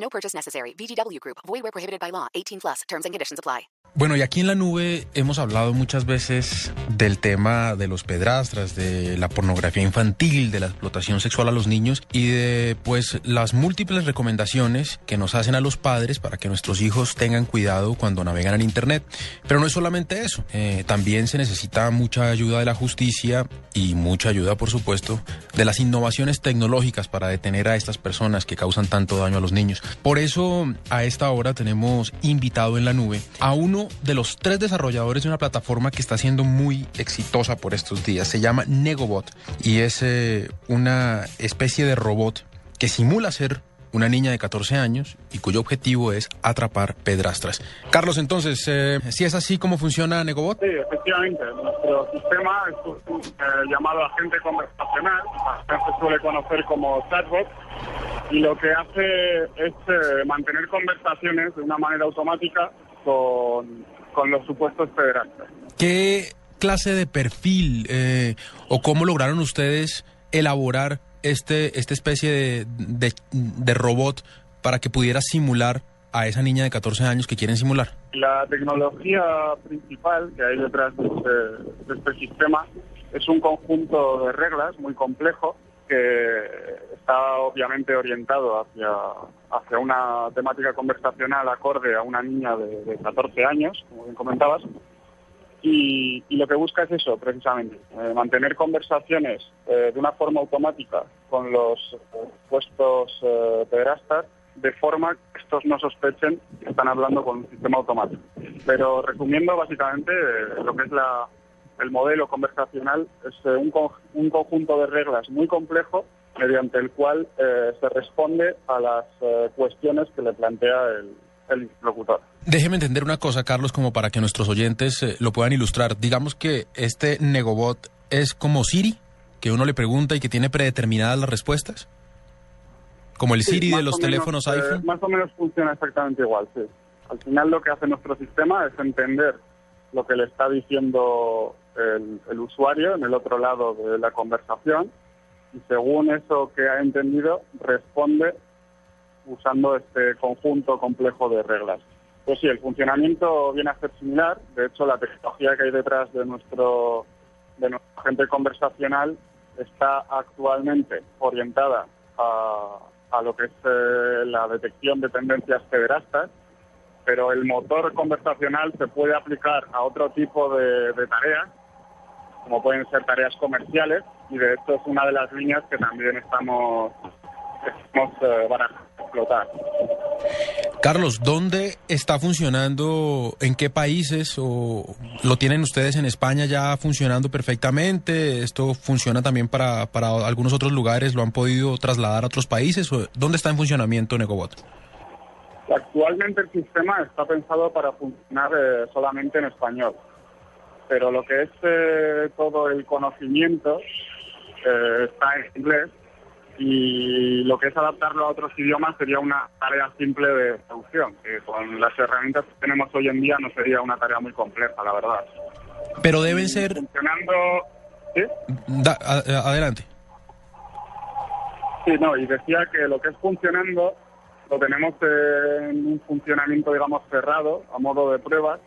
No purchase necessary. VGW Group. Void where prohibited by law. 18 plus. Terms and conditions apply. Bueno, y aquí en la nube hemos hablado muchas veces del tema de los pedrastras, de la pornografía infantil, de la explotación sexual a los niños y de pues las múltiples recomendaciones que nos hacen a los padres para que nuestros hijos tengan cuidado cuando navegan en internet. Pero no es solamente eso, eh, también se necesita mucha ayuda de la justicia y mucha ayuda, por supuesto, de las innovaciones tecnológicas para detener a estas personas que causan tanto daño a los niños. Por eso, a esta hora tenemos invitado en la nube a uno de los tres desarrolladores de una plataforma que está siendo muy exitosa por estos días. Se llama Negobot y es eh, una especie de robot que simula ser una niña de 14 años y cuyo objetivo es atrapar pedrastras. Carlos, entonces, eh, ¿si es así como funciona Negobot? Sí, efectivamente. Nuestro sistema es un eh, llamado agente conversacional, se suele conocer como chatbot, y lo que hace es eh, mantener conversaciones de una manera automática con, con los supuestos pederastas. ¿Qué clase de perfil eh, o cómo lograron ustedes elaborar este, esta especie de, de, robot para que pudiera simular a esa niña de 14 años que quieren simular? La tecnología principal que hay detrás de este, de este sistema es un conjunto de reglas muy complejo que está obviamente orientado hacia, hacia una temática conversacional acorde a una niña de, de 14 años, como bien comentabas, y, y, lo que busca es eso, precisamente, eh, mantener conversaciones eh, de una forma automática con los eh, puestos pederastas de forma que estos no sospechen que están hablando con un sistema automático. Pero resumiendo, básicamente, lo que es la, el modelo conversacional es un, un, conjunto de reglas muy complejo mediante el cual se responde a las cuestiones que le plantea el, el interlocutor. Déjeme entender una cosa, Carlos, como para que nuestros oyentes eh, lo puedan ilustrar. Digamos que este Negobot es como Siri, que uno le pregunta y que tiene predeterminadas las respuestas. Como el Sí, Siri de los menos, teléfonos eh, iPhone. más o menos funciona exactamente igual, sí. Al final lo que hace nuestro sistema es entender lo que le está diciendo el, el usuario en el otro lado de la conversación y según eso que ha entendido responde usando este conjunto complejo de reglas. Pues sí, el funcionamiento viene a ser similar. De hecho, la tecnología que hay detrás de nuestro, de nuestro agente conversacional está actualmente orientada a, a lo que es eh, la detección de tendencias pederastas, pero el motor conversacional se puede aplicar a otro tipo de, de tareas, como pueden ser tareas comerciales, y de hecho es una de las líneas que también estamos, estamos eh, barajando explotar. Carlos, ¿dónde está funcionando? ¿En qué países? ¿O lo tienen ustedes en España ya funcionando perfectamente? ¿Esto funciona también para, para algunos otros lugares? ¿Lo han podido trasladar a otros países? ¿O ¿Dónde está en funcionamiento Negobot? Actualmente el sistema está pensado para funcionar eh, solamente en español, pero lo que es eh, todo el conocimiento eh, está en inglés y lo que es adaptarlo a otros idiomas sería una tarea simple de traducción, que con las herramientas que tenemos hoy en día no sería una tarea muy compleja, la verdad. Pero deben ser... Funcionando... ¿Sí? Da- a- adelante. Sí, no, y decía que lo que es funcionando lo tenemos en un funcionamiento, digamos, cerrado, a modo de pruebas,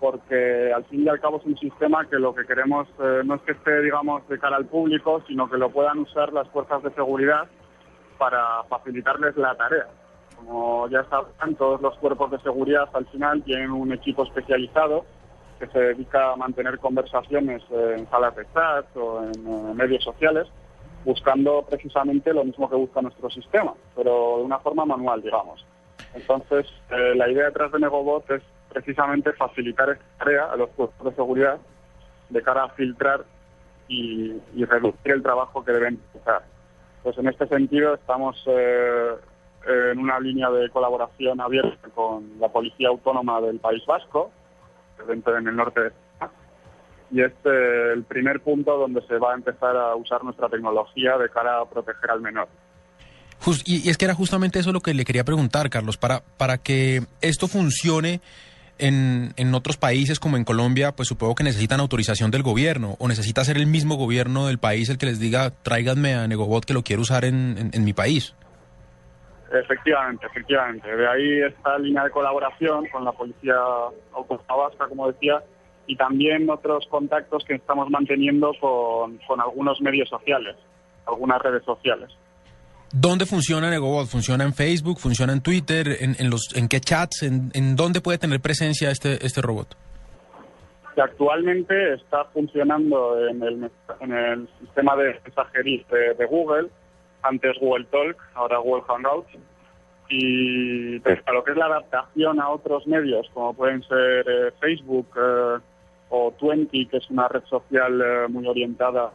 porque al fin y al cabo es un sistema que lo que queremos eh, no es que esté, digamos, de cara al público, sino que lo puedan usar las fuerzas de seguridad para facilitarles la tarea. Como ya saben, todos los cuerpos de seguridad al final tienen un equipo especializado que se dedica a mantener conversaciones en salas de chat o en eh, medios sociales, buscando precisamente lo mismo que busca nuestro sistema, pero de una forma manual, digamos. Entonces, eh, la idea detrás de Negobot es precisamente facilitar esta tarea a los cuerpos de seguridad de cara a filtrar y, y reducir el trabajo que deben hacer. Pues en este sentido estamos eh, en una línea de colaboración abierta con la Policía Autónoma del País Vasco, dentro en el norte de España, y es eh, el primer punto donde se va a empezar a usar nuestra tecnología de cara a proteger al menor. y, es que era justamente eso lo que le quería preguntar, Carlos, para, para que esto funcione en, en, otros países como en Colombia, pues supongo que necesitan autorización del gobierno o necesita ser el mismo gobierno del país el que les diga tráiganme a Negobot que lo quiero usar en, en, mi país. Efectivamente, efectivamente. De ahí esta línea de colaboración con la Policía Autónoma Vasca, como decía, y también otros contactos que estamos manteniendo con, con algunos medios sociales, algunas redes sociales. ¿Dónde funciona Negobot? ¿Funciona en Facebook? ¿Funciona en Twitter? ¿En, los, en qué chats? ¿En, ¿En, dónde puede tener presencia este, este robot? actualmente está funcionando en el, en el sistema de mensajería de, Google, antes Google Talk, ahora Google Hangouts, y a lo que es la adaptación a otros medios, como pueden ser eh, Facebook eh, o Twenty, que es una red social eh, muy orientada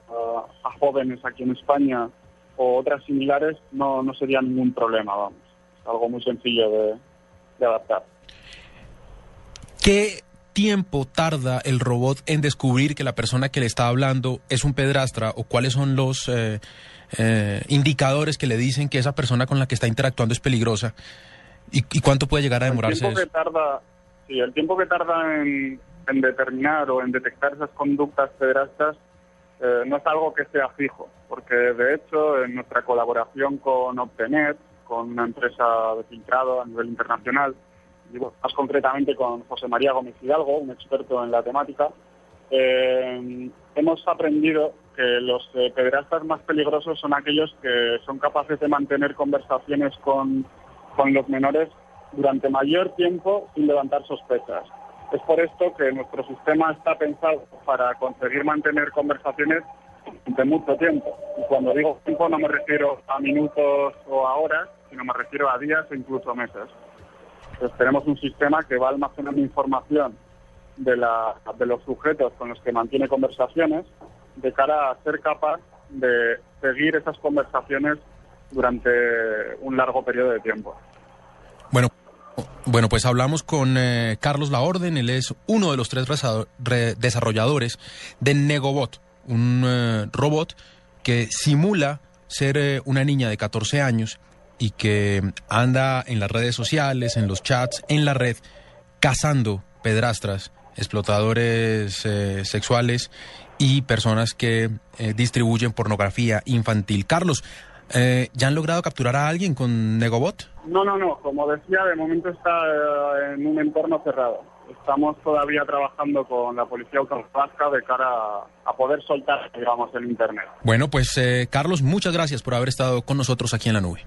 a jóvenes aquí en España, o otras similares, no, no sería ningún problema, vamos. algo muy sencillo de, adaptar. ¿Qué tiempo tarda el robot en descubrir que la persona que le está hablando es un pedrastra o cuáles son los eh, eh, indicadores que le dicen que esa persona con la que está interactuando es peligrosa? ¿Y, cuánto puede llegar a demorarse el tiempo Que tarda, sí, el tiempo que tarda en, en determinar o en detectar esas conductas pedrastras eh, no es algo que sea fijo, porque de hecho en nuestra colaboración con Optenet, con una empresa de filtrado a nivel internacional, y más concretamente con José María Gómez Hidalgo, un experto en la temática, eh, hemos aprendido que los eh, pederastas más peligrosos son aquellos que son capaces de mantener conversaciones con, con los menores durante mayor tiempo sin levantar sospechas. Es por esto que nuestro sistema está pensado para conseguir mantener conversaciones de mucho tiempo. Y cuando digo tiempo no me refiero a minutos o a horas, sino me refiero a días e incluso meses. Entonces tenemos un sistema que va almacenando información de, de los sujetos con los que mantiene conversaciones de cara a ser capaz de seguir esas conversaciones durante un largo periodo de tiempo. Bueno, pues hablamos con eh, Carlos Laorden, él es uno de los tres desarrolladores de Negobot, un eh, robot que simula ser eh, una niña de 14 años y que anda en las redes sociales, en los chats, en la red, cazando pedrastras, explotadores sexuales y personas que distribuyen pornografía infantil. Carlos, eh, ¿Ya han logrado capturar a alguien con Negobot? No, no, no. Como decía, de momento está eh, en un entorno cerrado. Estamos todavía trabajando con la Policía Autonómica de cara a, poder soltar, digamos, el Internet. Bueno, pues eh, Carlos, muchas gracias por haber estado con nosotros aquí en la nube.